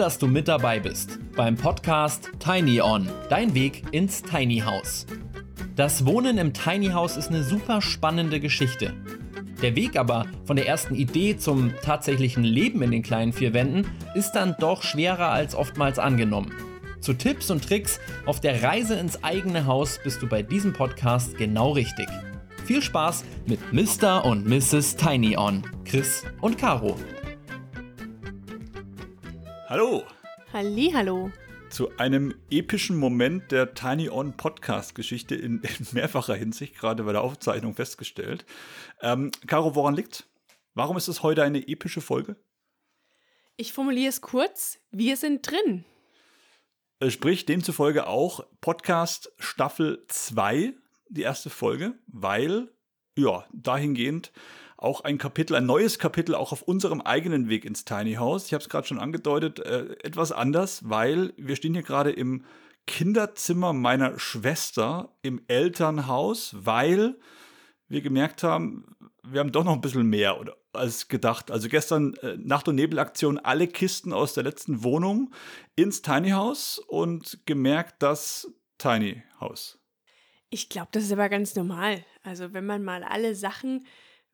dass du mit dabei bist beim Podcast Tiny On, dein Weg ins Tiny House. Das Wohnen im Tiny House ist eine super spannende Geschichte. Der Weg aber von der ersten Idee zum tatsächlichen Leben in den kleinen vier Wänden ist dann doch schwerer als oftmals angenommen. Zu Tipps und Tricks auf der Reise ins eigene Haus bist du bei diesem Podcast genau richtig. Viel Spaß mit Mr. und Mrs. Tiny On, Chris und Caro. Hallo. Halli, hallo. Zu einem epischen Moment der Tiny On Podcast Geschichte in, in mehrfacher Hinsicht, gerade bei der Aufzeichnung festgestellt. Ähm, Caro, woran liegt's? Warum ist es heute eine epische Folge? Ich formuliere es kurz. Wir sind drin. Äh, sprich, demzufolge auch Podcast Staffel 2, die erste Folge, weil, ja, dahingehend auch ein Kapitel, ein neues Kapitel auch auf unserem eigenen Weg ins Tiny House. Ich habe es gerade schon angedeutet, äh, etwas anders, weil wir stehen hier gerade im Kinderzimmer meiner Schwester im Elternhaus, weil wir gemerkt haben, wir haben doch noch ein bisschen mehr oder, als gedacht. Also gestern äh, Nacht- und Nebelaktion alle Kisten aus der letzten Wohnung ins Tiny House und gemerkt, dass Tiny House. Ich glaube, das ist aber ganz normal. Also wenn man mal alle Sachen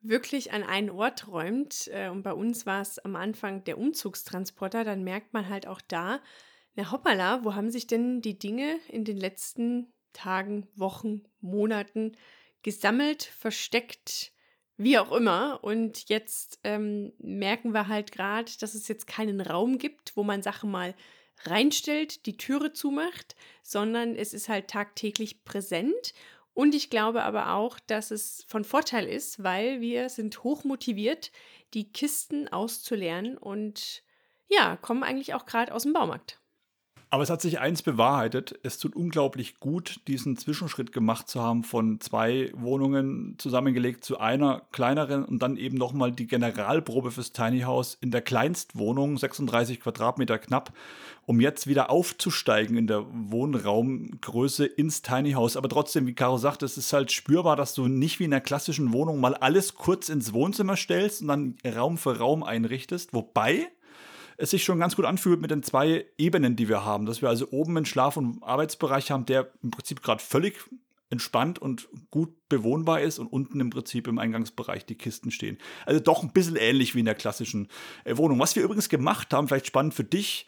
wirklich an einen Ort räumt, äh, und bei uns war es am Anfang der Umzugstransporter, dann merkt man halt auch da, na hoppala, wo haben sich denn die Dinge in den letzten Tagen, Wochen, Monaten gesammelt, versteckt, wie auch immer. Und jetzt ähm, merken wir halt gerade, dass es jetzt keinen Raum gibt, wo man Sachen mal reinstellt, die Türe zumacht, sondern es ist halt tagtäglich präsent und ich glaube aber auch, dass es von Vorteil ist, weil wir sind hochmotiviert, die Kisten auszuleeren und ja, kommen eigentlich auch gerade aus dem Baumarkt. Aber es hat sich eins bewahrheitet. Es tut unglaublich gut, diesen Zwischenschritt gemacht zu haben, von zwei Wohnungen zusammengelegt zu einer kleineren und dann eben nochmal die Generalprobe fürs Tiny House in der Kleinstwohnung, 36 Quadratmeter knapp, um jetzt wieder aufzusteigen in der Wohnraumgröße ins Tiny House. Aber trotzdem, wie Caro sagt, es ist halt spürbar, dass du nicht wie in der klassischen Wohnung mal alles kurz ins Wohnzimmer stellst und dann Raum für Raum einrichtest. Wobei es sich schon ganz gut anfühlt mit den zwei Ebenen, die wir haben. Dass wir also oben einen Schlaf- und Arbeitsbereich haben, der im Prinzip gerade völlig entspannt und gut bewohnbar ist und unten im Prinzip im Eingangsbereich die Kisten stehen. Also doch ein bisschen ähnlich wie in der klassischen äh, Wohnung. Was wir übrigens gemacht haben, vielleicht spannend für dich,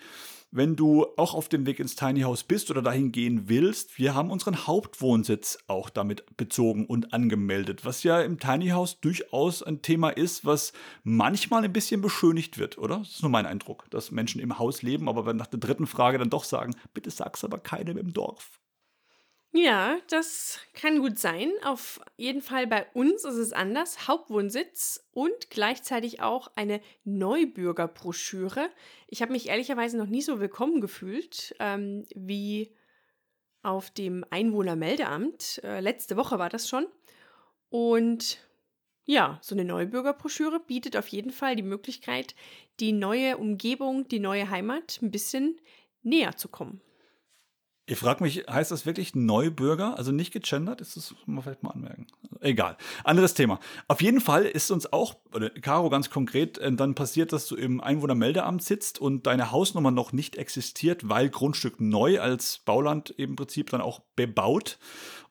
wenn du auch auf dem Weg ins Tiny House bist oder dahin gehen willst, wir haben unseren Hauptwohnsitz auch damit bezogen und angemeldet, was ja im Tiny House durchaus ein Thema ist, was manchmal ein bisschen beschönigt wird, oder? Das ist nur mein Eindruck, dass Menschen im Haus leben, aber nach der dritten Frage dann doch sagen, bitte sag's aber keinem im Dorf. Ja, das kann gut sein. Auf jeden Fall bei uns ist es anders. Hauptwohnsitz und gleichzeitig auch eine Neubürgerbroschüre. Ich habe mich ehrlicherweise noch nie so willkommen gefühlt ähm, wie auf dem Einwohnermeldeamt. Äh, letzte Woche war das schon. Und ja, so eine Neubürgerbroschüre bietet auf jeden Fall die Möglichkeit, die neue Umgebung, die neue Heimat ein bisschen näher zu kommen. Ich frage mich, heißt das wirklich Neubürger? Also nicht gegendert? Ist das, muss man vielleicht mal anmerken. Egal. Anderes Thema. Auf jeden Fall ist uns auch, oder Caro ganz konkret, äh, dann passiert, dass du im Einwohnermeldeamt sitzt und deine Hausnummer noch nicht existiert, weil Grundstück neu als Bauland im Prinzip dann auch bebaut.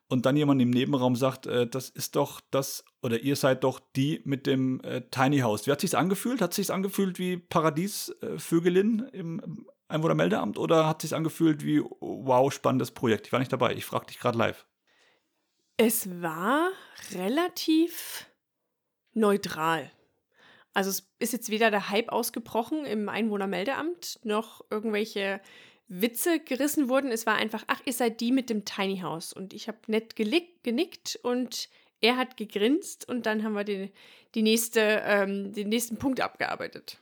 Und dann jemand im Nebenraum sagt, äh, das ist doch das, oder ihr seid doch die mit dem äh, Tiny House. Wie hat sich's angefühlt? Hat sich's angefühlt wie Paradiesvögelin im Einwohnermeldeamt oder hat sich angefühlt wie, wow, spannendes Projekt? Ich war nicht dabei. Ich frage dich gerade live. Es war relativ neutral. Also es ist jetzt weder der Hype ausgebrochen im Einwohnermeldeamt, noch irgendwelche Witze gerissen wurden. Es war einfach, ach, ihr seid die mit dem Tiny House. Und ich habe nett genickt und er hat gegrinst und dann haben wir den, die nächste, ähm, den nächsten Punkt abgearbeitet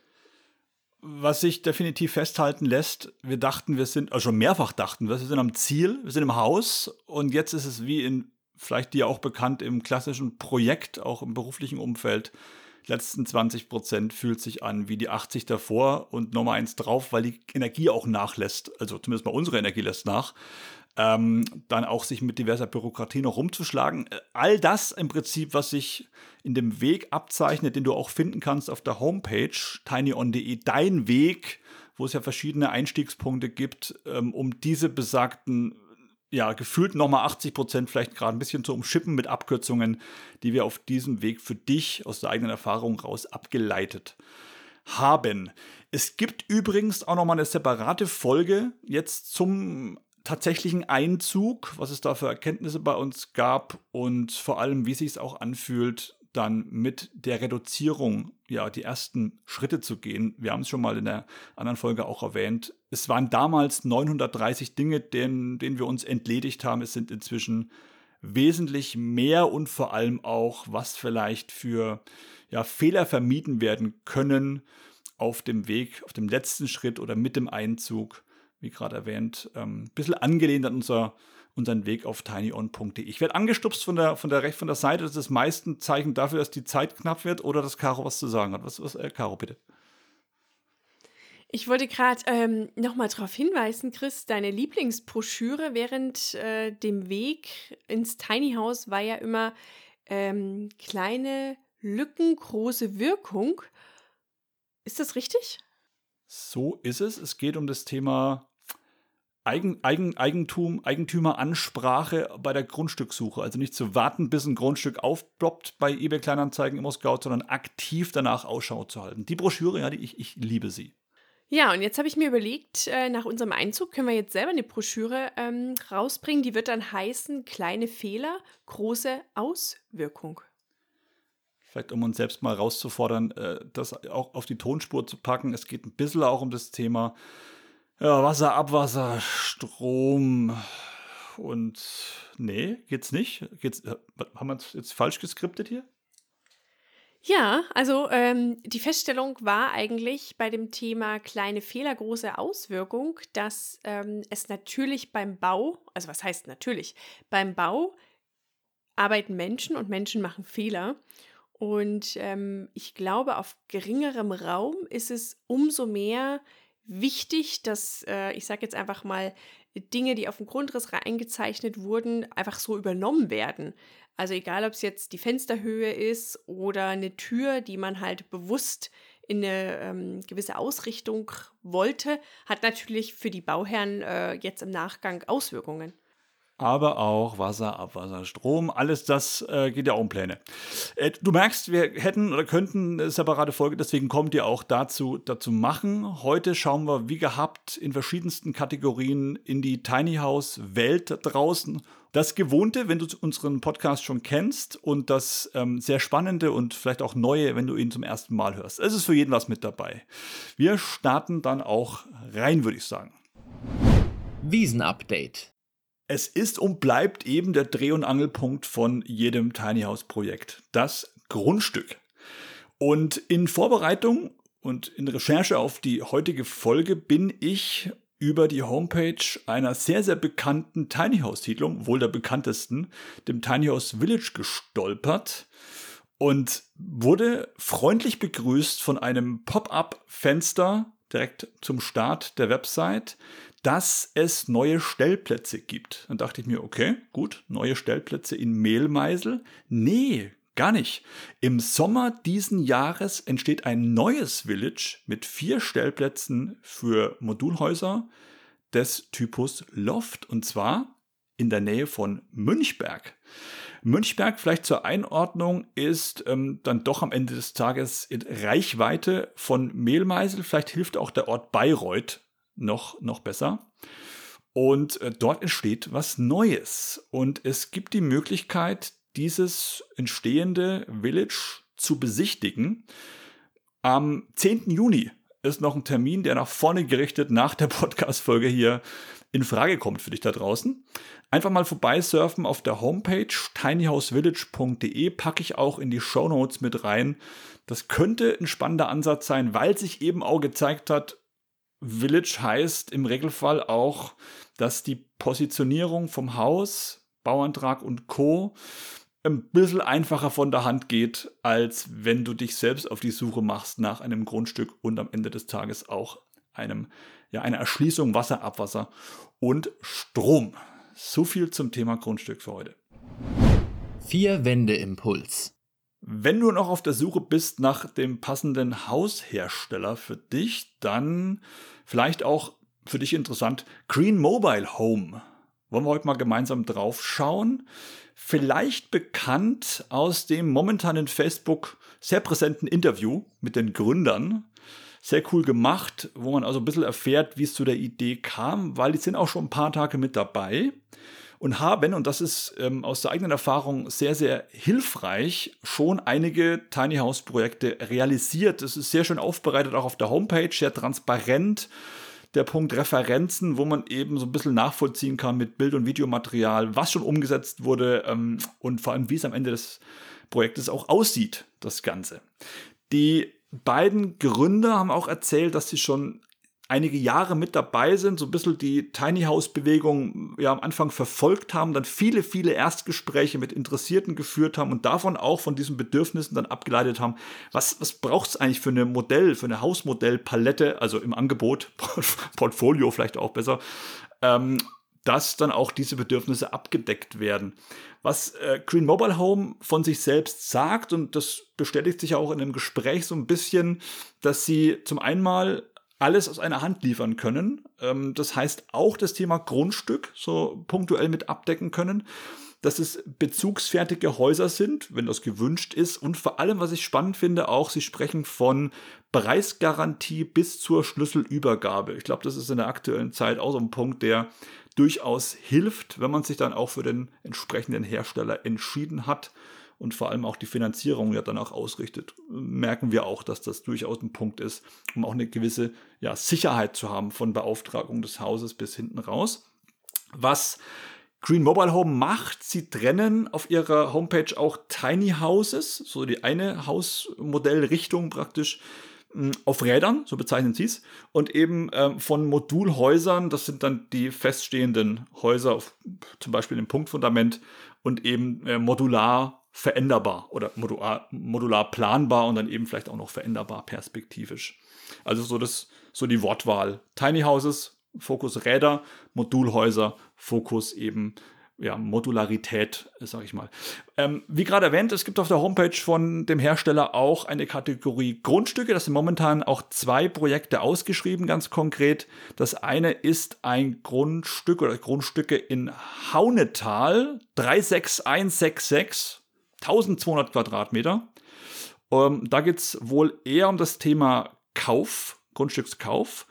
was sich definitiv festhalten lässt, wir dachten, wir sind, also schon mehrfach dachten wir, wir sind am Ziel, wir sind im Haus und jetzt ist es wie in, vielleicht dir auch bekannt, im klassischen Projekt, auch im beruflichen Umfeld, letzten 20 Prozent fühlt sich an wie die 80 davor und nochmal eins drauf, weil die Energie auch nachlässt, also zumindest mal unsere Energie lässt nach ähm, dann auch sich mit diverser Bürokratie noch rumzuschlagen. Äh, all das im Prinzip, was sich in dem Weg abzeichnet, den du auch finden kannst auf der Homepage tinyon.de, dein Weg, wo es ja verschiedene Einstiegspunkte gibt, ähm, um diese besagten ja, gefühlt nochmal 80 Prozent vielleicht gerade ein bisschen zu umschippen mit Abkürzungen, die wir auf diesem Weg für dich aus der eigenen Erfahrung raus abgeleitet haben. Es gibt übrigens auch nochmal eine separate Folge jetzt zum tatsächlichen Einzug, was es da für Erkenntnisse bei uns gab und vor allem, wie sich es auch anfühlt, dann mit der Reduzierung ja die ersten Schritte zu gehen. Wir haben es schon mal in der anderen Folge auch erwähnt. Es waren damals 930 Dinge, denen, denen wir uns entledigt haben. Es sind inzwischen wesentlich mehr und vor allem auch, was vielleicht für ja, Fehler vermieden werden können auf dem Weg, auf dem letzten Schritt oder mit dem Einzug, wie gerade erwähnt, ein ähm, bisschen angelehnt an unser unseren Weg auf tinyon.de. Ich werde angestupst von der, von, der, von der Seite. Das ist das meiste Zeichen dafür, dass die Zeit knapp wird oder dass Caro was zu sagen hat. Was, was äh, Caro, bitte. Ich wollte gerade ähm, nochmal darauf hinweisen, Chris, deine Lieblingsbroschüre während äh, dem Weg ins Tiny House war ja immer ähm, kleine Lücken, große Wirkung. Ist das richtig? So ist es. Es geht um das Thema Eigen, Eigen, Eigentum, Eigentümeransprache bei der Grundstückssuche. Also nicht zu warten, bis ein Grundstück aufploppt bei eBay Kleinanzeigen im Scout, sondern aktiv danach Ausschau zu halten. Die Broschüre, ja, die, ich, ich liebe sie. Ja, und jetzt habe ich mir überlegt, äh, nach unserem Einzug können wir jetzt selber eine Broschüre ähm, rausbringen. Die wird dann heißen: Kleine Fehler, große Auswirkung. Vielleicht um uns selbst mal rauszufordern, äh, das auch auf die Tonspur zu packen. Es geht ein bisschen auch um das Thema ja, Wasser, Abwasser, Strom und nee, geht's nicht. Geht's, äh, haben wir es jetzt falsch geskriptet hier? Ja, also ähm, die Feststellung war eigentlich bei dem Thema kleine Fehler, große Auswirkung, dass ähm, es natürlich beim Bau, also was heißt natürlich, beim Bau arbeiten Menschen und Menschen machen Fehler. Und ähm, ich glaube, auf geringerem Raum ist es umso mehr wichtig, dass äh, ich sage jetzt einfach mal Dinge, die auf dem Grundriss eingezeichnet wurden, einfach so übernommen werden. Also egal, ob es jetzt die Fensterhöhe ist oder eine Tür, die man halt bewusst in eine ähm, gewisse Ausrichtung wollte, hat natürlich für die Bauherren äh, jetzt im Nachgang Auswirkungen aber auch Wasser, Abwasser, Strom. Alles das äh, geht ja auch um Pläne. Äh, du merkst, wir hätten oder könnten eine separate Folge, deswegen kommt ihr auch dazu, dazu machen. Heute schauen wir, wie gehabt, in verschiedensten Kategorien in die Tiny House Welt draußen. Das Gewohnte, wenn du unseren Podcast schon kennst und das ähm, sehr Spannende und vielleicht auch Neue, wenn du ihn zum ersten Mal hörst. Es ist für jeden was mit dabei. Wir starten dann auch rein, würde ich sagen. Wiesen-Update. Es ist und bleibt eben der Dreh- und Angelpunkt von jedem Tiny House Projekt. Das Grundstück. Und in Vorbereitung und in Recherche auf die heutige Folge bin ich über die Homepage einer sehr, sehr bekannten Tiny House Siedlung, wohl der bekanntesten, dem Tiny House Village gestolpert und wurde freundlich begrüßt von einem Pop-up-Fenster direkt zum Start der Website, dass es neue Stellplätze gibt. Dann dachte ich mir, okay, gut, neue Stellplätze in Mehlmeisel. Nee, gar nicht. Im Sommer diesen Jahres entsteht ein neues Village mit vier Stellplätzen für Modulhäuser des Typus Loft und zwar in der Nähe von Münchberg. Münchberg, vielleicht zur Einordnung, ist ähm, dann doch am Ende des Tages in Reichweite von Mehlmeisel. Vielleicht hilft auch der Ort Bayreuth noch, noch besser. Und äh, dort entsteht was Neues. Und es gibt die Möglichkeit, dieses entstehende Village zu besichtigen. Am 10. Juni ist noch ein Termin, der nach vorne gerichtet nach der Podcast-Folge hier in Frage kommt für dich da draußen. Einfach mal vorbeisurfen auf der Homepage tinyhousevillage.de, packe ich auch in die Show Notes mit rein. Das könnte ein spannender Ansatz sein, weil sich eben auch gezeigt hat, Village heißt im Regelfall auch, dass die Positionierung vom Haus, Bauantrag und Co. ein bisschen einfacher von der Hand geht, als wenn du dich selbst auf die Suche machst nach einem Grundstück und am Ende des Tages auch einem, ja, einer Erschließung Wasser, Abwasser und Strom. So viel zum Thema Grundstück für heute. Vier Wände Impuls. Wenn du noch auf der Suche bist nach dem passenden Haushersteller für dich, dann Vielleicht auch für dich interessant, Green Mobile Home. Wollen wir heute mal gemeinsam drauf schauen? Vielleicht bekannt aus dem momentanen Facebook sehr präsenten Interview mit den Gründern. Sehr cool gemacht, wo man also ein bisschen erfährt, wie es zu der Idee kam, weil die sind auch schon ein paar Tage mit dabei und haben, und das ist ähm, aus der eigenen Erfahrung sehr, sehr hilfreich, schon einige Tiny House Projekte realisiert. Das ist sehr schön aufbereitet, auch auf der Homepage, sehr transparent. Der Punkt Referenzen, wo man eben so ein bisschen nachvollziehen kann mit Bild- und Videomaterial, was schon umgesetzt wurde ähm, und vor allem, wie es am Ende des Projektes auch aussieht, das Ganze. Die beiden Gründer haben auch erzählt, dass sie schon einige Jahre mit dabei sind, so ein bisschen die Tiny House Bewegung ja am Anfang verfolgt haben, dann viele, viele Erstgespräche mit Interessierten geführt haben und davon auch von diesen Bedürfnissen dann abgeleitet haben, was, was braucht es eigentlich für eine Modell, für eine Hausmodellpalette, also im Angebot, Portfolio vielleicht auch besser, ähm, dass dann auch diese Bedürfnisse abgedeckt werden. Was äh, Green Mobile Home von sich selbst sagt, und das bestätigt sich auch in einem Gespräch so ein bisschen, dass sie zum einen mal alles aus einer Hand liefern können. Ähm, das heißt auch das Thema Grundstück so punktuell mit abdecken können, dass es bezugsfertige Häuser sind, wenn das gewünscht ist. Und vor allem, was ich spannend finde, auch, sie sprechen von Preisgarantie bis zur Schlüsselübergabe. Ich glaube, das ist in der aktuellen Zeit auch so ein Punkt, der durchaus hilft, wenn man sich dann auch für den entsprechenden Hersteller entschieden hat und vor allem auch die Finanzierung ja dann auch ausrichtet, merken wir auch, dass das durchaus ein Punkt ist, um auch eine gewisse ja, Sicherheit zu haben von Beauftragung des Hauses bis hinten raus. Was Green Mobile Home macht, sie trennen auf ihrer Homepage auch Tiny Houses, so die eine Hausmodellrichtung praktisch auf Rädern, so bezeichnen sie es, und eben ähm, von Modulhäusern, das sind dann die feststehenden Häuser, auf, zum Beispiel im Punktfundament, und eben äh, modular veränderbar oder modular, modular planbar und dann eben vielleicht auch noch veränderbar perspektivisch. Also so das, so die Wortwahl. Tiny Houses, Fokus Räder, Modulhäuser, Fokus eben ja, Modularität, sag ich mal. Ähm, wie gerade erwähnt, es gibt auf der Homepage von dem Hersteller auch eine Kategorie Grundstücke. Das sind momentan auch zwei Projekte ausgeschrieben, ganz konkret. Das eine ist ein Grundstück oder Grundstücke in Haunetal 36166 1200 Quadratmeter. Ähm, da geht es wohl eher um das Thema Kauf, Grundstückskauf.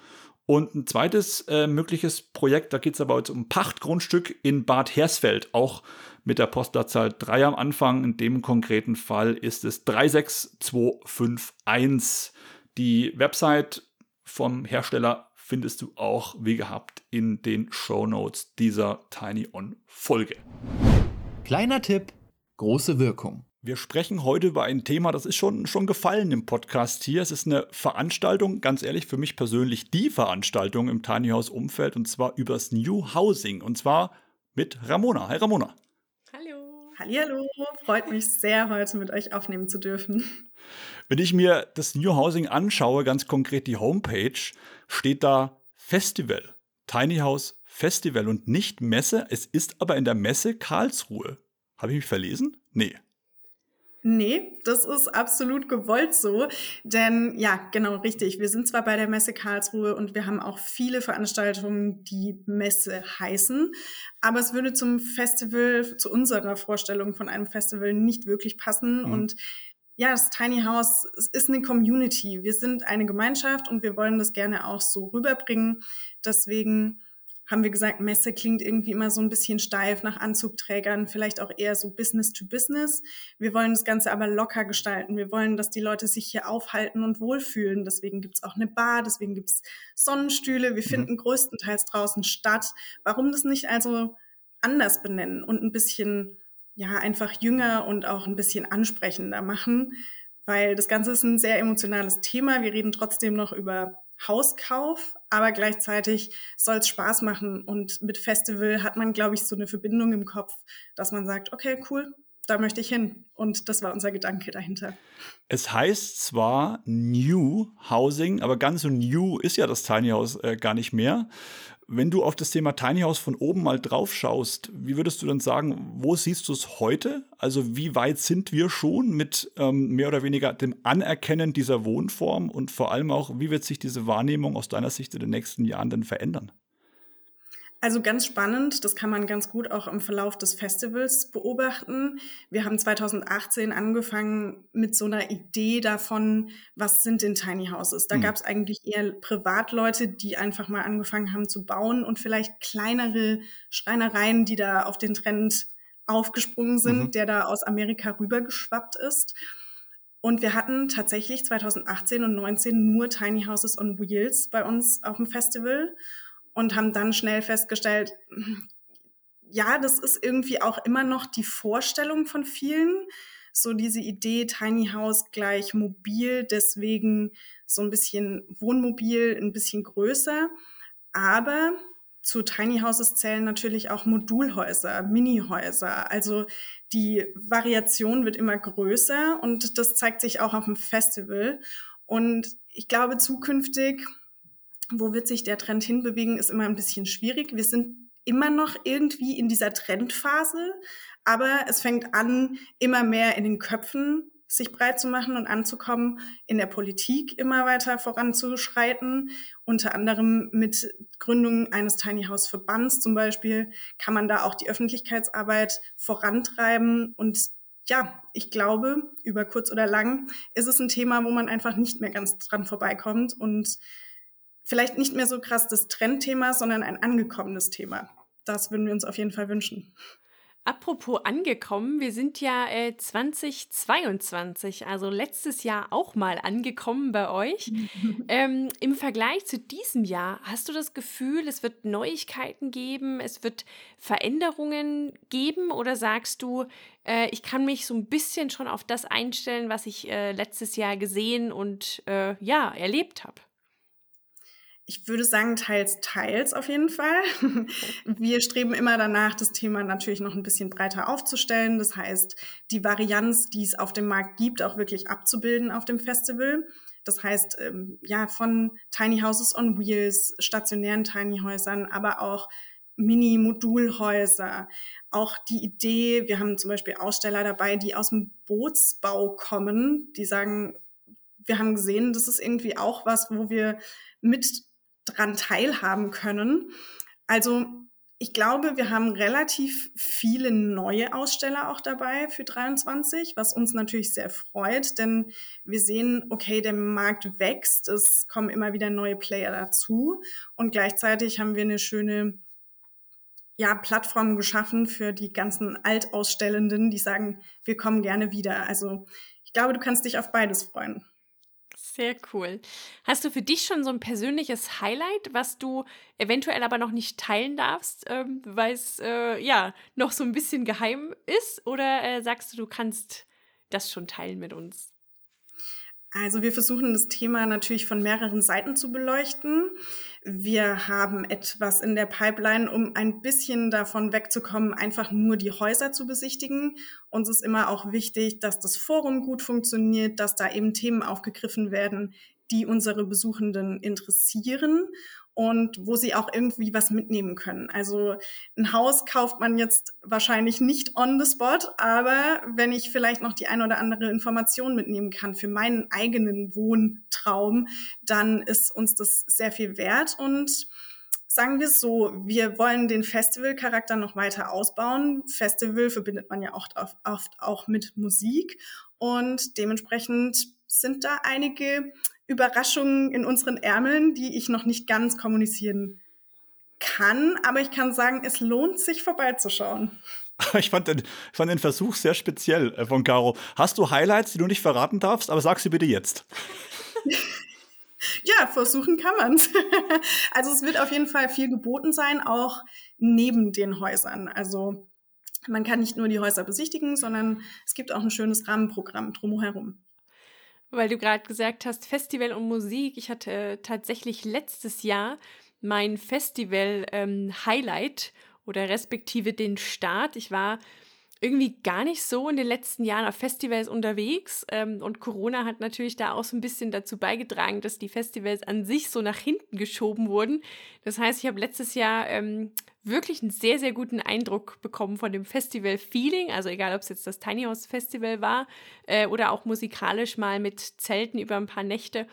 Und ein zweites äh, mögliches Projekt, da geht es aber jetzt um Pachtgrundstück in Bad Hersfeld, auch mit der Postleitzahl 3 am Anfang. In dem konkreten Fall ist es 36251. Die Website vom Hersteller findest du auch wie gehabt in den Show Notes dieser Tiny On Folge. Kleiner Tipp große Wirkung. Wir sprechen heute über ein Thema, das ist schon, schon gefallen im Podcast hier. Es ist eine Veranstaltung, ganz ehrlich, für mich persönlich die Veranstaltung im Tiny House Umfeld und zwar übers New Housing und zwar mit Ramona. Hi Ramona. Hallo. Hallo, freut mich sehr, heute mit euch aufnehmen zu dürfen. Wenn ich mir das New Housing anschaue, ganz konkret die Homepage, steht da Festival. Tiny House Festival und nicht Messe. Es ist aber in der Messe Karlsruhe. Habe ich mich verlesen? Nee. Nee, das ist absolut gewollt so. Denn ja, genau richtig. Wir sind zwar bei der Messe Karlsruhe und wir haben auch viele Veranstaltungen, die Messe heißen, aber es würde zum Festival, zu unserer Vorstellung von einem Festival nicht wirklich passen. Mhm. Und ja, das Tiny House ist eine Community. Wir sind eine Gemeinschaft und wir wollen das gerne auch so rüberbringen. Deswegen haben wir gesagt, Messe klingt irgendwie immer so ein bisschen steif nach Anzugträgern, vielleicht auch eher so Business to Business. Wir wollen das Ganze aber locker gestalten. Wir wollen, dass die Leute sich hier aufhalten und wohlfühlen. Deswegen gibt's auch eine Bar, deswegen gibt's Sonnenstühle. Wir mhm. finden größtenteils draußen statt. Warum das nicht also anders benennen und ein bisschen, ja, einfach jünger und auch ein bisschen ansprechender machen? Weil das Ganze ist ein sehr emotionales Thema. Wir reden trotzdem noch über Hauskauf, aber gleichzeitig soll es Spaß machen. Und mit Festival hat man, glaube ich, so eine Verbindung im Kopf, dass man sagt, okay, cool, da möchte ich hin. Und das war unser Gedanke dahinter. Es heißt zwar New Housing, aber ganz so new ist ja das Tiny House äh, gar nicht mehr. Wenn du auf das Thema Tiny House von oben mal drauf schaust, wie würdest du dann sagen, wo siehst du es heute? Also wie weit sind wir schon mit ähm, mehr oder weniger dem Anerkennen dieser Wohnform und vor allem auch, wie wird sich diese Wahrnehmung aus deiner Sicht in den nächsten Jahren denn verändern? Also ganz spannend, das kann man ganz gut auch im Verlauf des Festivals beobachten. Wir haben 2018 angefangen mit so einer Idee davon, was sind denn Tiny Houses. Da mhm. gab es eigentlich eher Privatleute, die einfach mal angefangen haben zu bauen und vielleicht kleinere Schreinereien, die da auf den Trend aufgesprungen sind, mhm. der da aus Amerika rübergeschwappt ist. Und wir hatten tatsächlich 2018 und 2019 nur Tiny Houses on Wheels bei uns auf dem Festival und haben dann schnell festgestellt, ja, das ist irgendwie auch immer noch die Vorstellung von vielen. So diese Idee Tiny House gleich mobil, deswegen so ein bisschen Wohnmobil, ein bisschen größer. Aber zu Tiny Houses zählen natürlich auch Modulhäuser, Minihäuser. Also die Variation wird immer größer und das zeigt sich auch auf dem Festival. Und ich glaube, zukünftig wo wird sich der Trend hinbewegen, ist immer ein bisschen schwierig. Wir sind immer noch irgendwie in dieser Trendphase, aber es fängt an, immer mehr in den Köpfen sich breit zu machen und anzukommen, in der Politik immer weiter voranzuschreiten. Unter anderem mit Gründung eines Tiny House Verbands zum Beispiel kann man da auch die Öffentlichkeitsarbeit vorantreiben. Und ja, ich glaube, über kurz oder lang ist es ein Thema, wo man einfach nicht mehr ganz dran vorbeikommt und vielleicht nicht mehr so krass das Trendthema, sondern ein angekommenes Thema. Das würden wir uns auf jeden Fall wünschen. Apropos angekommen, wir sind ja äh, 2022, also letztes Jahr auch mal angekommen bei euch. ähm, Im Vergleich zu diesem Jahr, hast du das Gefühl, es wird Neuigkeiten geben, es wird Veränderungen geben oder sagst du, äh, ich kann mich so ein bisschen schon auf das einstellen, was ich äh, letztes Jahr gesehen und äh, ja, erlebt habe? Ich würde sagen, teils, teils auf jeden Fall. Wir streben immer danach, das Thema natürlich noch ein bisschen breiter aufzustellen. Das heißt, die Varianz, die es auf dem Markt gibt, auch wirklich abzubilden auf dem Festival. Das heißt, ähm, ja, von Tiny Houses on Wheels, stationären Tiny Häusern, aber auch Mini-Modulhäuser. Auch die Idee, wir haben zum Beispiel Aussteller dabei, die aus dem Bootsbau kommen, die sagen, wir haben gesehen, das ist irgendwie auch was, wo wir mit dran teilhaben können. Also ich glaube, wir haben relativ viele neue Aussteller auch dabei für 23, was uns natürlich sehr freut, denn wir sehen, okay, der Markt wächst, es kommen immer wieder neue Player dazu und gleichzeitig haben wir eine schöne ja, Plattform geschaffen für die ganzen Altausstellenden, die sagen, wir kommen gerne wieder. Also ich glaube, du kannst dich auf beides freuen. Sehr cool. Hast du für dich schon so ein persönliches Highlight, was du eventuell aber noch nicht teilen darfst, ähm, weil es äh, ja noch so ein bisschen geheim ist? Oder äh, sagst du, du kannst das schon teilen mit uns? Also wir versuchen das Thema natürlich von mehreren Seiten zu beleuchten. Wir haben etwas in der Pipeline, um ein bisschen davon wegzukommen, einfach nur die Häuser zu besichtigen. Uns ist immer auch wichtig, dass das Forum gut funktioniert, dass da eben Themen aufgegriffen werden, die unsere Besuchenden interessieren und wo sie auch irgendwie was mitnehmen können. Also ein Haus kauft man jetzt wahrscheinlich nicht on the spot, aber wenn ich vielleicht noch die ein oder andere Information mitnehmen kann für meinen eigenen Wohntraum, dann ist uns das sehr viel wert und sagen wir es so, wir wollen den Festivalcharakter noch weiter ausbauen. Festival verbindet man ja oft, oft auch mit Musik und dementsprechend sind da einige Überraschungen in unseren Ärmeln, die ich noch nicht ganz kommunizieren kann. Aber ich kann sagen, es lohnt sich vorbeizuschauen. Ich fand, den, ich fand den Versuch sehr speziell äh, von Caro. Hast du Highlights, die du nicht verraten darfst? Aber sag sie bitte jetzt. ja, versuchen kann man es. Also es wird auf jeden Fall viel geboten sein, auch neben den Häusern. Also man kann nicht nur die Häuser besichtigen, sondern es gibt auch ein schönes Rahmenprogramm drumherum. Weil du gerade gesagt hast, Festival und Musik. Ich hatte tatsächlich letztes Jahr mein Festival-Highlight ähm, oder respektive den Start. Ich war irgendwie gar nicht so in den letzten Jahren auf Festivals unterwegs. Ähm, und Corona hat natürlich da auch so ein bisschen dazu beigetragen, dass die Festivals an sich so nach hinten geschoben wurden. Das heißt, ich habe letztes Jahr ähm, wirklich einen sehr, sehr guten Eindruck bekommen von dem Festival-Feeling. Also egal, ob es jetzt das Tiny House Festival war äh, oder auch musikalisch mal mit Zelten über ein paar Nächte.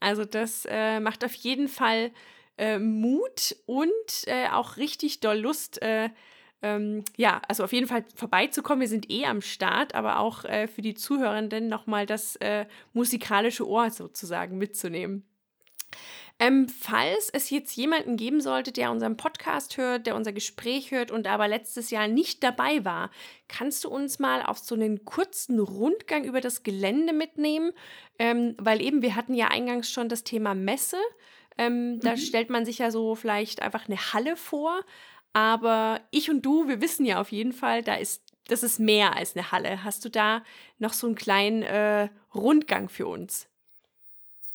Also das äh, macht auf jeden Fall äh, Mut und äh, auch richtig doll Lust, äh, ähm, ja, also auf jeden Fall vorbeizukommen. Wir sind eh am Start, aber auch äh, für die Zuhörenden nochmal das äh, musikalische Ohr sozusagen mitzunehmen. Ähm, falls es jetzt jemanden geben sollte, der unseren Podcast hört, der unser Gespräch hört und aber letztes Jahr nicht dabei war, kannst du uns mal auf so einen kurzen Rundgang über das Gelände mitnehmen? Ähm, weil eben, wir hatten ja eingangs schon das Thema Messe. Ähm, mhm. Da stellt man sich ja so vielleicht einfach eine Halle vor. Aber ich und du, wir wissen ja auf jeden Fall, da ist, das ist mehr als eine Halle. Hast du da noch so einen kleinen äh, Rundgang für uns?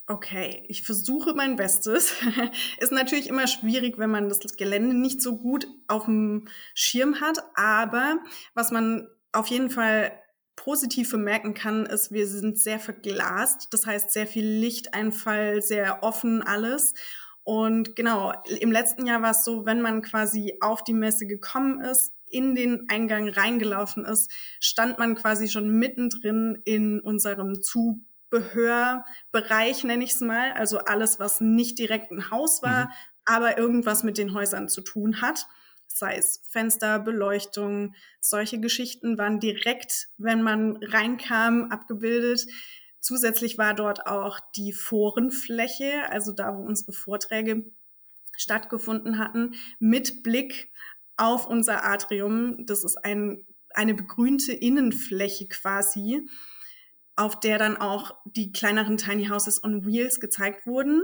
Okay, ich versuche mein Bestes. ist natürlich immer schwierig, wenn man das Gelände nicht so gut auf dem Schirm hat. Aber was man auf jeden Fall positiv bemerken kann, ist, wir sind sehr verglast. Das heißt, sehr viel Lichteinfall, sehr offen alles. Und genau, im letzten Jahr war es so, wenn man quasi auf die Messe gekommen ist, in den Eingang reingelaufen ist, stand man quasi schon mittendrin in unserem Zubehörbereich, nenne ich es mal. Also alles, was nicht direkt ein Haus war, mhm. aber irgendwas mit den Häusern zu tun hat. Sei es Fenster, Beleuchtung, solche Geschichten waren direkt, wenn man reinkam, abgebildet. Zusätzlich war dort auch die Forenfläche, also da, wo unsere Vorträge stattgefunden hatten, mit Blick auf unser Atrium. Das ist ein, eine begrünte Innenfläche quasi, auf der dann auch die kleineren Tiny Houses on Wheels gezeigt wurden.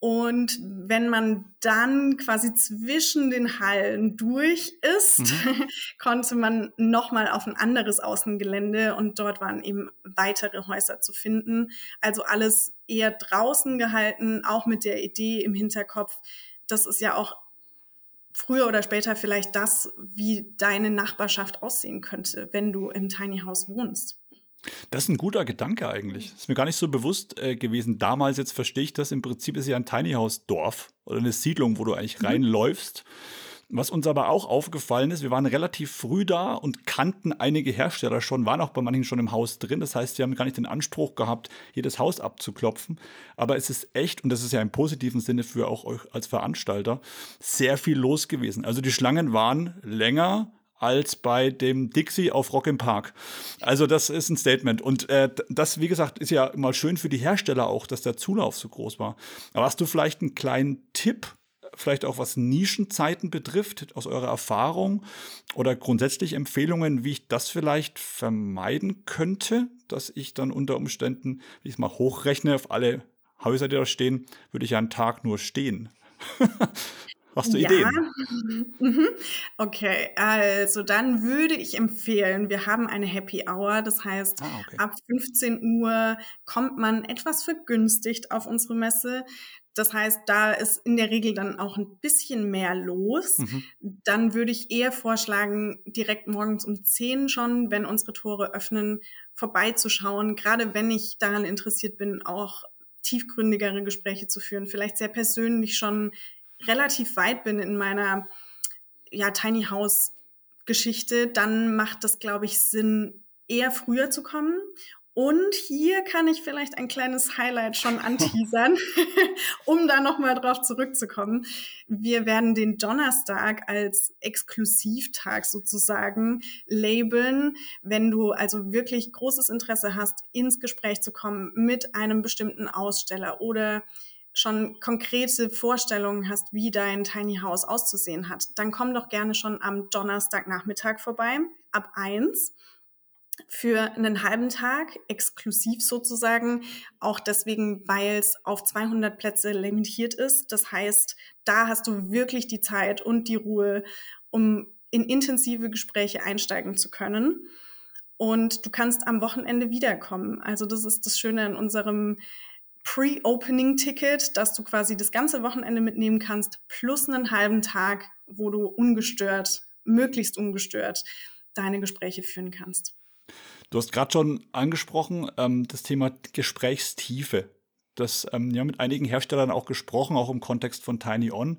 Und wenn man dann quasi zwischen den Hallen durch ist, mhm. konnte man nochmal auf ein anderes Außengelände und dort waren eben weitere Häuser zu finden. Also alles eher draußen gehalten, auch mit der Idee im Hinterkopf. Das ist ja auch früher oder später vielleicht das, wie deine Nachbarschaft aussehen könnte, wenn du im Tiny House wohnst. Das ist ein guter Gedanke eigentlich. Das ist mir gar nicht so bewusst äh, gewesen. Damals, jetzt verstehe ich das, im Prinzip ist ja ein Tiny House Dorf oder eine Siedlung, wo du eigentlich mhm. reinläufst. Was uns aber auch aufgefallen ist, wir waren relativ früh da und kannten einige Hersteller schon, waren auch bei manchen schon im Haus drin. Das heißt, wir haben gar nicht den Anspruch gehabt, jedes Haus abzuklopfen. Aber es ist echt, und das ist ja im positiven Sinne für auch euch als Veranstalter, sehr viel los gewesen. Also die Schlangen waren länger, als bei dem Dixie auf Rock im Park. Also das ist ein Statement. Und äh, das, wie gesagt, ist ja mal schön für die Hersteller auch, dass der Zulauf so groß war. Aber hast du vielleicht einen kleinen Tipp, vielleicht auch was Nischenzeiten betrifft, aus eurer Erfahrung oder grundsätzlich Empfehlungen, wie ich das vielleicht vermeiden könnte, dass ich dann unter Umständen, wenn ich es mal hochrechne, auf alle Häuser, die da stehen, würde ich ja einen Tag nur stehen. Hast du ja. Ideen? Mhm. Okay, also dann würde ich empfehlen, wir haben eine Happy Hour, das heißt, ah, okay. ab 15 Uhr kommt man etwas vergünstigt auf unsere Messe. Das heißt, da ist in der Regel dann auch ein bisschen mehr los. Mhm. Dann würde ich eher vorschlagen, direkt morgens um 10 schon, wenn unsere Tore öffnen, vorbeizuschauen. Gerade wenn ich daran interessiert bin, auch tiefgründigere Gespräche zu führen, vielleicht sehr persönlich schon relativ weit bin in meiner ja, Tiny House Geschichte, dann macht das, glaube ich, Sinn, eher früher zu kommen. Und hier kann ich vielleicht ein kleines Highlight schon anteasern, um da nochmal drauf zurückzukommen. Wir werden den Donnerstag als Exklusivtag sozusagen labeln. Wenn du also wirklich großes Interesse hast, ins Gespräch zu kommen mit einem bestimmten Aussteller oder schon konkrete Vorstellungen hast, wie dein Tiny House auszusehen hat, dann komm doch gerne schon am Donnerstagnachmittag vorbei, ab eins für einen halben Tag, exklusiv sozusagen, auch deswegen, weil es auf 200 Plätze limitiert ist. Das heißt, da hast du wirklich die Zeit und die Ruhe, um in intensive Gespräche einsteigen zu können. Und du kannst am Wochenende wiederkommen. Also das ist das Schöne an unserem Pre-Opening-Ticket, dass du quasi das ganze Wochenende mitnehmen kannst, plus einen halben Tag, wo du ungestört, möglichst ungestört deine Gespräche führen kannst. Du hast gerade schon angesprochen, ähm, das Thema Gesprächstiefe das ähm, ja mit einigen Herstellern auch gesprochen, auch im Kontext von Tiny On,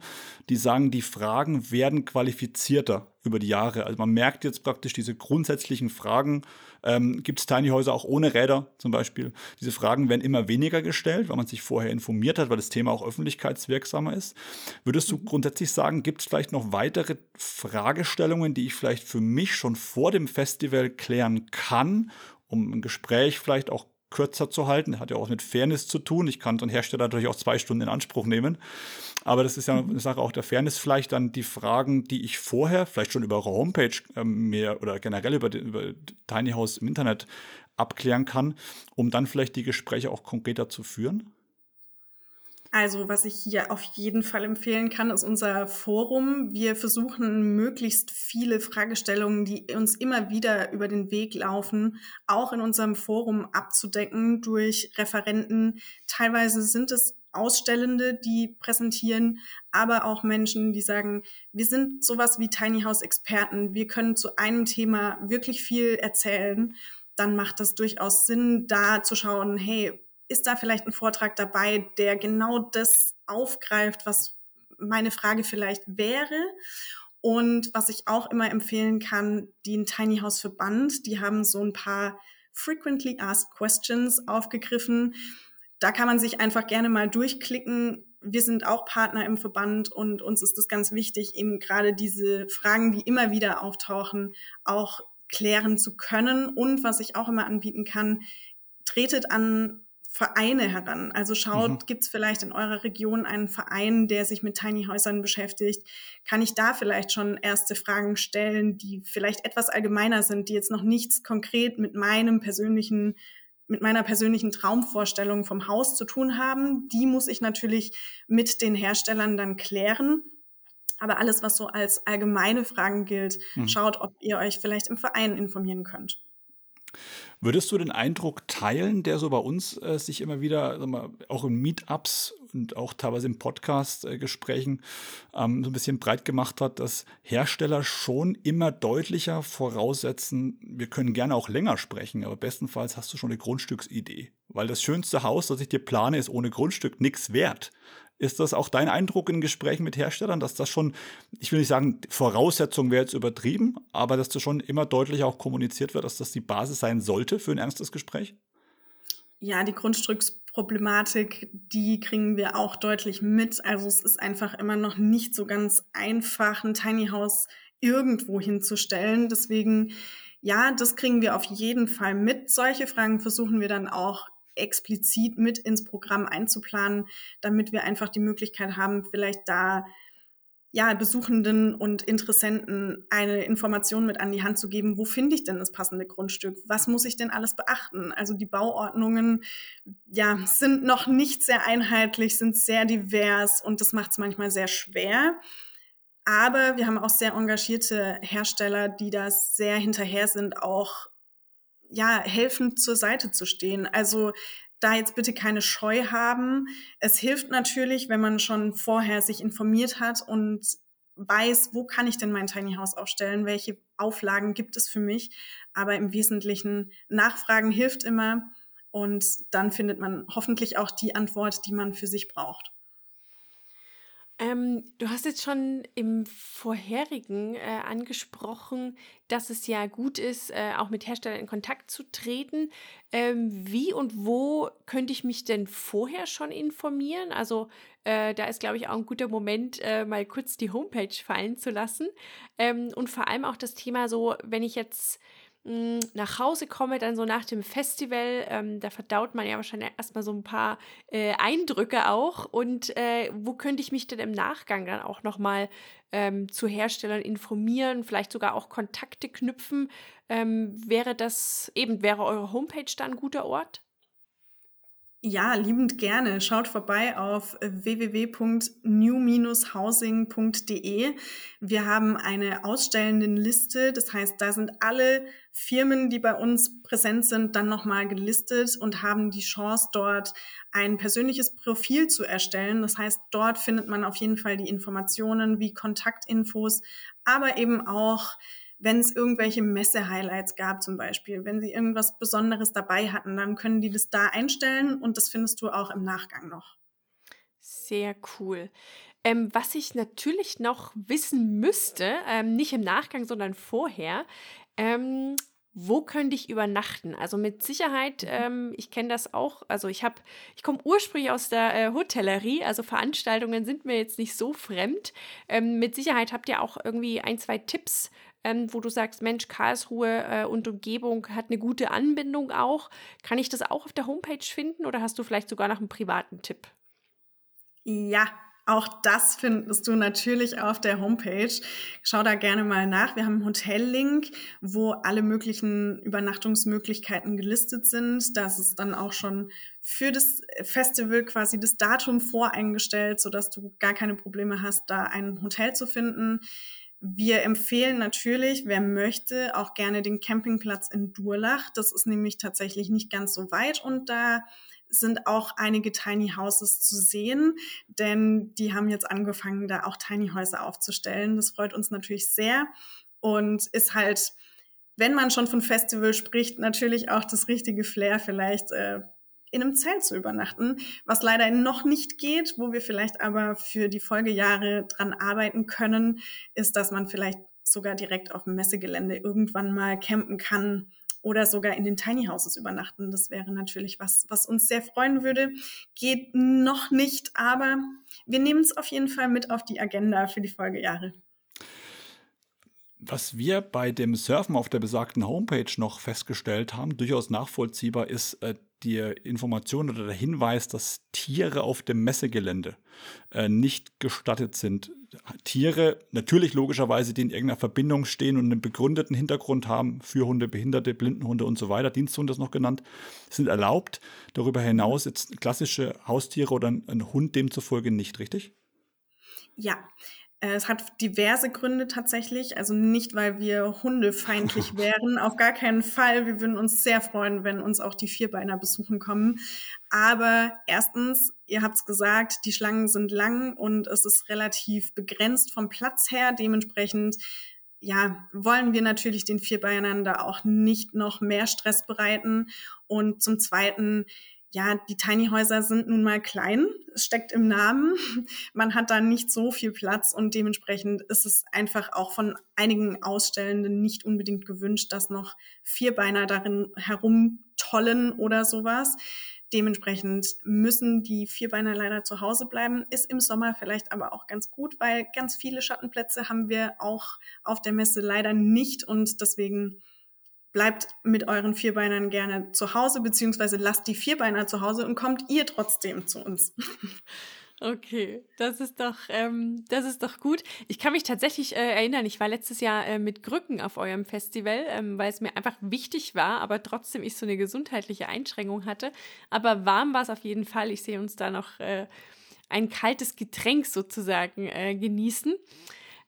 die sagen, die Fragen werden qualifizierter über die Jahre. Also man merkt jetzt praktisch diese grundsätzlichen Fragen. Ähm, Gibt es Tiny Häuser auch ohne Räder zum Beispiel? Diese Fragen werden immer weniger gestellt, weil man sich vorher informiert hat, weil das Thema auch öffentlichkeitswirksamer ist. Würdest du mhm. grundsätzlich sagen, gibt es vielleicht noch weitere Fragestellungen, die ich vielleicht für mich schon vor dem Festival klären kann, um ein Gespräch vielleicht auch kürzer zu halten. Hat ja auch mit Fairness zu tun. Ich kann so einen Hersteller natürlich auch zwei Stunden in Anspruch nehmen. Aber das ist ja eine Sache auch der Fairness. Vielleicht dann die Fragen, die ich vorher, vielleicht schon über eure Homepage ähm, mehr oder generell über, über Tiny House im Internet abklären kann, um dann vielleicht die Gespräche auch konkreter zu führen? Also, was ich hier auf jeden Fall empfehlen kann, ist unser Forum. Wir versuchen möglichst viele Fragestellungen, die uns immer wieder über den Weg laufen, auch in unserem Forum abzudecken durch Referenten. Teilweise sind es Ausstellende, die präsentieren, aber auch Menschen, die sagen, wir sind sowas wie Tiny House Experten. Wir können zu einem Thema wirklich viel erzählen. Dann macht das durchaus Sinn, da zu schauen, hey, ist da vielleicht ein Vortrag dabei, der genau das aufgreift, was meine Frage vielleicht wäre. Und was ich auch immer empfehlen kann, den Tiny House Verband, die haben so ein paar Frequently Asked Questions aufgegriffen. Da kann man sich einfach gerne mal durchklicken. Wir sind auch Partner im Verband und uns ist es ganz wichtig, eben gerade diese Fragen, die immer wieder auftauchen, auch klären zu können. Und was ich auch immer anbieten kann, tretet an Vereine heran. Also schaut, mhm. gibt es vielleicht in eurer Region einen Verein, der sich mit Tiny Häusern beschäftigt? Kann ich da vielleicht schon erste Fragen stellen, die vielleicht etwas allgemeiner sind, die jetzt noch nichts konkret mit meinem persönlichen mit meiner persönlichen Traumvorstellung vom Haus zu tun haben. Die muss ich natürlich mit den Herstellern dann klären. Aber alles, was so als allgemeine Fragen gilt, mhm. schaut, ob ihr euch vielleicht im Verein informieren könnt. Würdest du den Eindruck teilen, der so bei uns äh, sich immer wieder, mal, auch in Meetups und auch teilweise in Podcast-Gesprächen ähm, so ein bisschen breit gemacht hat, dass Hersteller schon immer deutlicher voraussetzen, wir können gerne auch länger sprechen, aber bestenfalls hast du schon eine Grundstücksidee. Weil das schönste Haus, das ich dir plane, ist ohne Grundstück nichts wert. Ist das auch dein Eindruck in Gesprächen mit Herstellern, dass das schon, ich will nicht sagen, Voraussetzung wäre jetzt übertrieben, aber dass das schon immer deutlicher auch kommuniziert wird, dass das die Basis sein sollte für ein ernstes Gespräch? Ja, die Grundstücksproblematik, die kriegen wir auch deutlich mit. Also es ist einfach immer noch nicht so ganz einfach, ein Tiny House irgendwo hinzustellen. Deswegen, ja, das kriegen wir auf jeden Fall mit. Solche Fragen versuchen wir dann auch explizit mit ins Programm einzuplanen, damit wir einfach die Möglichkeit haben, vielleicht da ja, Besuchenden und Interessenten eine Information mit an die Hand zu geben, wo finde ich denn das passende Grundstück? Was muss ich denn alles beachten? Also die Bauordnungen, ja, sind noch nicht sehr einheitlich, sind sehr divers und das macht es manchmal sehr schwer. Aber wir haben auch sehr engagierte Hersteller, die da sehr hinterher sind, auch ja, helfend zur Seite zu stehen. Also da jetzt bitte keine Scheu haben. Es hilft natürlich, wenn man schon vorher sich informiert hat und weiß, wo kann ich denn mein Tiny House aufstellen, welche Auflagen gibt es für mich. Aber im Wesentlichen Nachfragen hilft immer und dann findet man hoffentlich auch die Antwort, die man für sich braucht. Ähm, du hast jetzt schon im vorherigen äh, angesprochen, dass es ja gut ist, äh, auch mit Herstellern in Kontakt zu treten. Ähm, wie und wo könnte ich mich denn vorher schon informieren? Also äh, da ist, glaube ich, auch ein guter Moment, äh, mal kurz die Homepage fallen zu lassen. Ähm, und vor allem auch das Thema so, wenn ich jetzt hm, nach Hause komme, dann so nach dem Festival, ähm, da verdaut man ja wahrscheinlich erstmal so ein paar äh, Eindrücke auch. Und äh, wo könnte ich mich denn im Nachgang dann auch nochmal ähm, zu Herstellern informieren, vielleicht sogar auch Kontakte knüpfen? Ähm, wäre das eben, wäre eure Homepage da ein guter Ort? Ja, liebend gerne. Schaut vorbei auf www.new-housing.de. Wir haben eine ausstellenden Liste. Das heißt, da sind alle Firmen, die bei uns präsent sind, dann nochmal gelistet und haben die Chance, dort ein persönliches Profil zu erstellen. Das heißt, dort findet man auf jeden Fall die Informationen wie Kontaktinfos, aber eben auch wenn es irgendwelche Messe-Highlights gab zum Beispiel, wenn sie irgendwas Besonderes dabei hatten, dann können die das da einstellen und das findest du auch im Nachgang noch. Sehr cool. Ähm, was ich natürlich noch wissen müsste, ähm, nicht im Nachgang, sondern vorher, ähm, wo könnte ich übernachten? Also mit Sicherheit, mhm. ähm, ich kenne das auch, also ich habe, ich komme ursprünglich aus der äh, Hotellerie, also Veranstaltungen sind mir jetzt nicht so fremd. Ähm, mit Sicherheit habt ihr auch irgendwie ein, zwei Tipps, ähm, wo du sagst, Mensch, Karlsruhe äh, und Umgebung hat eine gute Anbindung auch. Kann ich das auch auf der Homepage finden oder hast du vielleicht sogar noch einen privaten Tipp? Ja, auch das findest du natürlich auf der Homepage. Schau da gerne mal nach. Wir haben einen Hotellink, wo alle möglichen Übernachtungsmöglichkeiten gelistet sind. Das ist dann auch schon für das Festival quasi das Datum voreingestellt, sodass du gar keine Probleme hast, da ein Hotel zu finden. Wir empfehlen natürlich, wer möchte, auch gerne den Campingplatz in Durlach. Das ist nämlich tatsächlich nicht ganz so weit und da sind auch einige Tiny Houses zu sehen, denn die haben jetzt angefangen, da auch Tiny Häuser aufzustellen. Das freut uns natürlich sehr und ist halt, wenn man schon von Festival spricht, natürlich auch das richtige Flair vielleicht. Äh, in einem Zelt zu übernachten, was leider noch nicht geht, wo wir vielleicht aber für die Folgejahre dran arbeiten können, ist, dass man vielleicht sogar direkt auf dem Messegelände irgendwann mal campen kann oder sogar in den Tiny Houses übernachten. Das wäre natürlich was, was uns sehr freuen würde. Geht noch nicht, aber wir nehmen es auf jeden Fall mit auf die Agenda für die Folgejahre. Was wir bei dem Surfen auf der besagten Homepage noch festgestellt haben, durchaus nachvollziehbar, ist äh, die Information oder der Hinweis, dass Tiere auf dem Messegelände äh, nicht gestattet sind. Tiere, natürlich logischerweise, die in irgendeiner Verbindung stehen und einen begründeten Hintergrund haben, für Hunde, Behinderte, Blindenhunde und so weiter, Diensthunde ist noch genannt, sind erlaubt. Darüber hinaus jetzt klassische Haustiere oder ein, ein Hund demzufolge nicht, richtig? Ja, es hat diverse Gründe tatsächlich, also nicht, weil wir hundefeindlich wären, auf gar keinen Fall. Wir würden uns sehr freuen, wenn uns auch die Vierbeiner besuchen kommen. Aber erstens, ihr habt es gesagt, die Schlangen sind lang und es ist relativ begrenzt vom Platz her. Dementsprechend ja, wollen wir natürlich den Vierbeinern da auch nicht noch mehr Stress bereiten. Und zum Zweiten, ja, die Tiny Häuser sind nun mal klein. Es steckt im Namen. Man hat da nicht so viel Platz und dementsprechend ist es einfach auch von einigen Ausstellenden nicht unbedingt gewünscht, dass noch Vierbeiner darin herumtollen oder sowas. Dementsprechend müssen die Vierbeiner leider zu Hause bleiben. Ist im Sommer vielleicht aber auch ganz gut, weil ganz viele Schattenplätze haben wir auch auf der Messe leider nicht und deswegen bleibt mit euren Vierbeinern gerne zu Hause, beziehungsweise lasst die Vierbeiner zu Hause und kommt ihr trotzdem zu uns. Okay, das ist doch, ähm, das ist doch gut. Ich kann mich tatsächlich äh, erinnern, ich war letztes Jahr äh, mit Grücken auf eurem Festival, ähm, weil es mir einfach wichtig war, aber trotzdem ich so eine gesundheitliche Einschränkung hatte. Aber warm war es auf jeden Fall. Ich sehe uns da noch äh, ein kaltes Getränk sozusagen äh, genießen.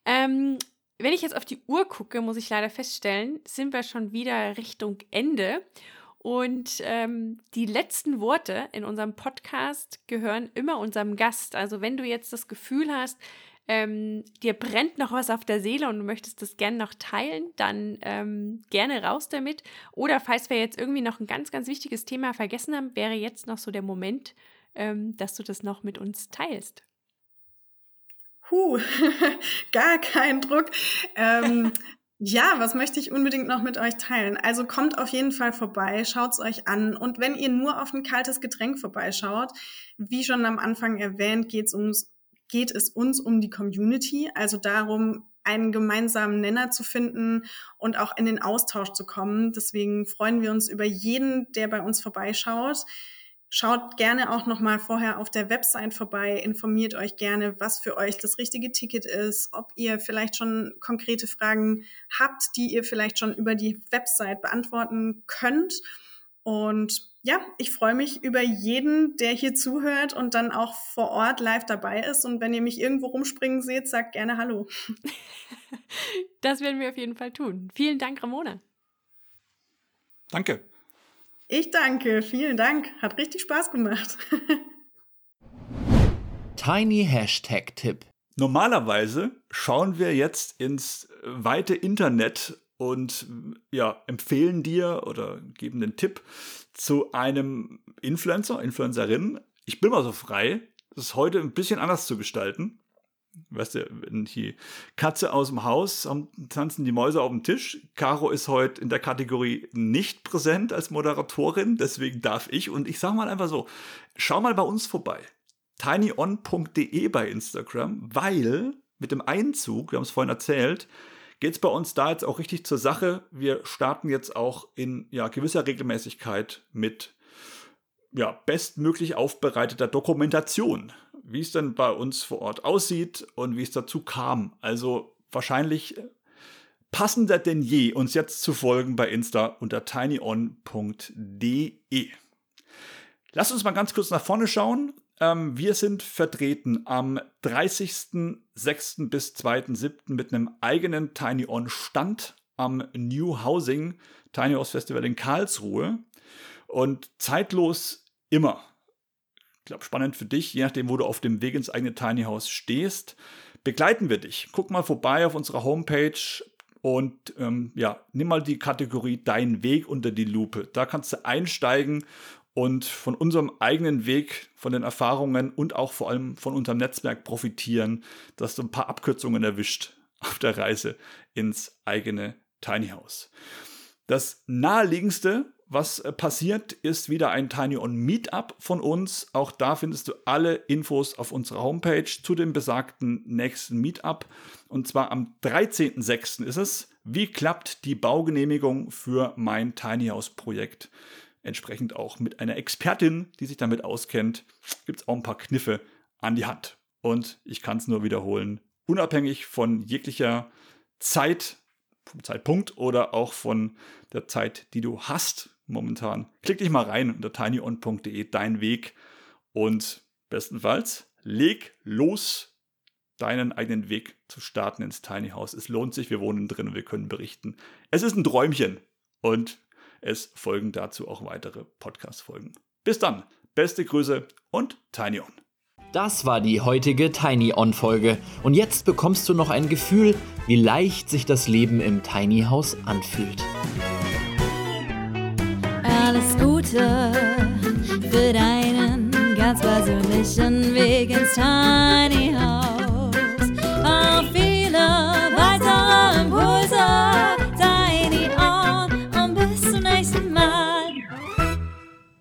Ähm, wenn ich jetzt auf die Uhr gucke, muss ich leider feststellen, sind wir schon wieder Richtung Ende. Und ähm, die letzten Worte in unserem Podcast gehören immer unserem Gast. Also wenn du jetzt das Gefühl hast, ähm, dir brennt noch was auf der Seele und du möchtest das gerne noch teilen, dann ähm, gerne raus damit. Oder falls wir jetzt irgendwie noch ein ganz, ganz wichtiges Thema vergessen haben, wäre jetzt noch so der Moment, ähm, dass du das noch mit uns teilst. Puh, gar kein Druck. Ähm, ja, was möchte ich unbedingt noch mit euch teilen? Also kommt auf jeden Fall vorbei, schaut's euch an. Und wenn ihr nur auf ein kaltes Getränk vorbeischaut, wie schon am Anfang erwähnt, geht's ums, geht es uns um die Community, also darum, einen gemeinsamen Nenner zu finden und auch in den Austausch zu kommen. Deswegen freuen wir uns über jeden, der bei uns vorbeischaut. Schaut gerne auch noch mal vorher auf der Website vorbei, informiert euch gerne, was für euch das richtige Ticket ist, ob ihr vielleicht schon konkrete Fragen habt, die ihr vielleicht schon über die Website beantworten könnt. Und ja, ich freue mich über jeden, der hier zuhört und dann auch vor Ort live dabei ist. Und wenn ihr mich irgendwo rumspringen seht, sagt gerne Hallo. Das werden wir auf jeden Fall tun. Vielen Dank, Ramona. Danke. Ich danke, vielen Dank. Hat richtig Spaß gemacht. Tiny Hashtag-Tipp. Normalerweise schauen wir jetzt ins weite Internet und ja, empfehlen dir oder geben den Tipp zu einem Influencer, Influencerin. Ich bin mal so frei, das heute ein bisschen anders zu gestalten. Weißt du, wenn die Katze aus dem Haus, tanzen die Mäuse auf dem Tisch. Caro ist heute in der Kategorie nicht präsent als Moderatorin, deswegen darf ich. Und ich sage mal einfach so, schau mal bei uns vorbei. tinyon.de bei Instagram, weil mit dem Einzug, wir haben es vorhin erzählt, geht es bei uns da jetzt auch richtig zur Sache. Wir starten jetzt auch in ja, gewisser Regelmäßigkeit mit ja, bestmöglich aufbereiteter Dokumentation wie es denn bei uns vor Ort aussieht und wie es dazu kam. Also wahrscheinlich passender denn je, uns jetzt zu folgen bei Insta unter tinyon.de. Lass uns mal ganz kurz nach vorne schauen. Ähm, wir sind vertreten am 30.06. bis 2.07. mit einem eigenen Tiny On Stand am New Housing Tiny House Festival in Karlsruhe. Und zeitlos immer ich glaube, spannend für dich, je nachdem, wo du auf dem Weg ins eigene Tiny House stehst, begleiten wir dich. Guck mal vorbei auf unserer Homepage und ähm, ja, nimm mal die Kategorie Dein Weg unter die Lupe. Da kannst du einsteigen und von unserem eigenen Weg, von den Erfahrungen und auch vor allem von unserem Netzwerk profitieren, dass du ein paar Abkürzungen erwischt auf der Reise ins eigene Tiny House. Das naheliegendste was äh, passiert, ist wieder ein Tiny On Meetup von uns. Auch da findest du alle Infos auf unserer Homepage zu dem besagten nächsten Meetup. Und zwar am 13.06. ist es. Wie klappt die Baugenehmigung für mein Tiny House Projekt? Entsprechend auch mit einer Expertin, die sich damit auskennt, gibt es auch ein paar Kniffe an die Hand. Und ich kann es nur wiederholen, unabhängig von jeglicher Zeit, vom Zeitpunkt oder auch von der Zeit, die du hast, momentan. Klick dich mal rein unter tinyon.de, dein Weg. Und bestenfalls leg los, deinen eigenen Weg zu starten ins Tiny House. Es lohnt sich, wir wohnen drin und wir können berichten. Es ist ein Träumchen und es folgen dazu auch weitere Podcast-Folgen. Bis dann, beste Grüße und Tiny On. Das war die heutige Tiny On Folge und jetzt bekommst du noch ein Gefühl, wie leicht sich das Leben im Tiny House anfühlt alles Gute für deinen ganz persönlichen Weg ins Tiny House. Oh.